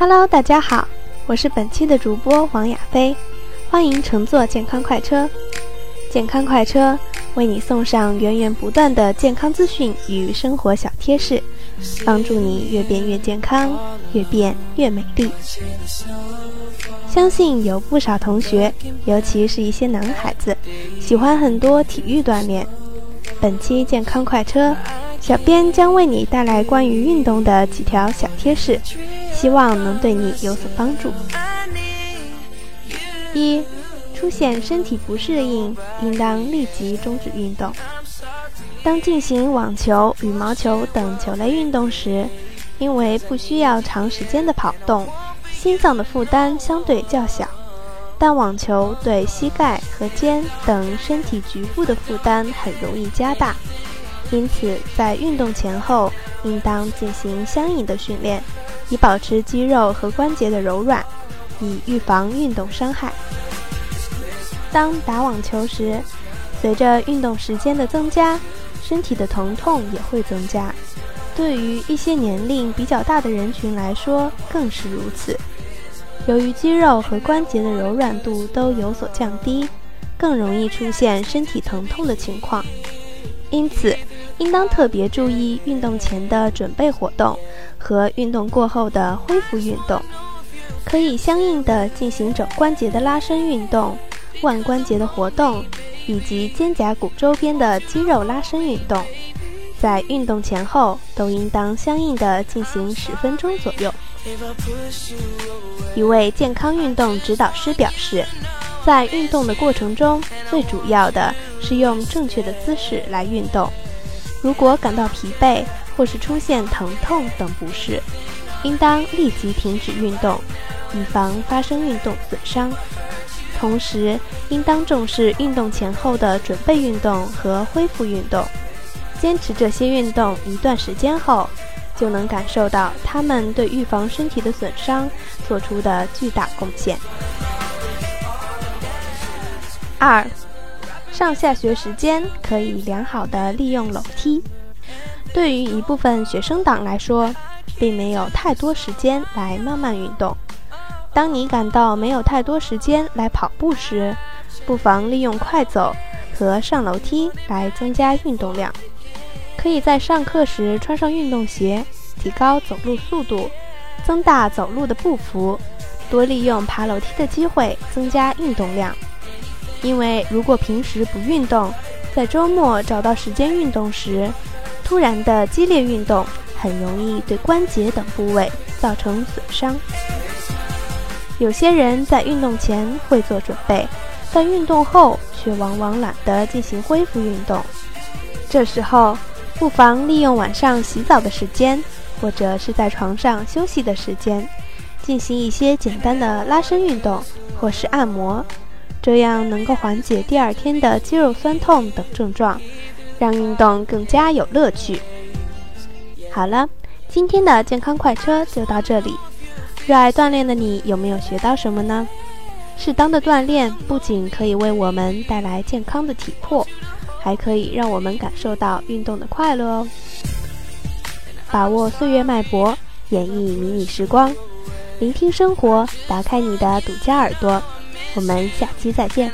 Hello，大家好，我是本期的主播王亚飞，欢迎乘坐健康快车。健康快车为你送上源源不断的健康资讯与生活小贴士，帮助你越变越健康，越变越美丽。相信有不少同学，尤其是一些男孩子，喜欢很多体育锻炼。本期健康快车，小编将为你带来关于运动的几条小贴士，希望能对你有所帮助。一出现身体不适应，应当立即终止运动。当进行网球、羽毛球等球类运动时，因为不需要长时间的跑动，心脏的负担相对较小。但网球对膝盖和肩等身体局部的负担很容易加大，因此在运动前后应当进行相应的训练，以保持肌肉和关节的柔软，以预防运动伤害。当打网球时，随着运动时间的增加，身体的疼痛也会增加。对于一些年龄比较大的人群来说，更是如此。由于肌肉和关节的柔软度都有所降低，更容易出现身体疼痛的情况。因此，应当特别注意运动前的准备活动和运动过后的恢复运动，可以相应的进行肘关节的拉伸运动。腕关节的活动以及肩胛骨周边的肌肉拉伸运动，在运动前后都应当相应的进行十分钟左右。一位健康运动指导师表示，在运动的过程中，最主要的是用正确的姿势来运动。如果感到疲惫或是出现疼痛等不适，应当立即停止运动，以防发生运动损伤。同时，应当重视运动前后的准备运动和恢复运动。坚持这些运动一段时间后，就能感受到他们对预防身体的损伤做出的巨大贡献。二，上下学时间可以良好的利用楼梯。对于一部分学生党来说，并没有太多时间来慢慢运动。当你感到没有太多时间来跑步时，不妨利用快走和上楼梯来增加运动量。可以在上课时穿上运动鞋，提高走路速度，增大走路的步幅，多利用爬楼梯的机会增加运动量。因为如果平时不运动，在周末找到时间运动时，突然的激烈运动很容易对关节等部位造成损伤。有些人在运动前会做准备，但运动后却往往懒得进行恢复运动。这时候，不妨利用晚上洗澡的时间，或者是在床上休息的时间，进行一些简单的拉伸运动或是按摩，这样能够缓解第二天的肌肉酸痛等症状，让运动更加有乐趣。好了，今天的健康快车就到这里。热爱锻炼的你有没有学到什么呢？适当的锻炼不仅可以为我们带来健康的体魄，还可以让我们感受到运动的快乐哦。把握岁月脉搏，演绎迷你时光，聆听生活，打开你的独家耳朵。我们下期再见。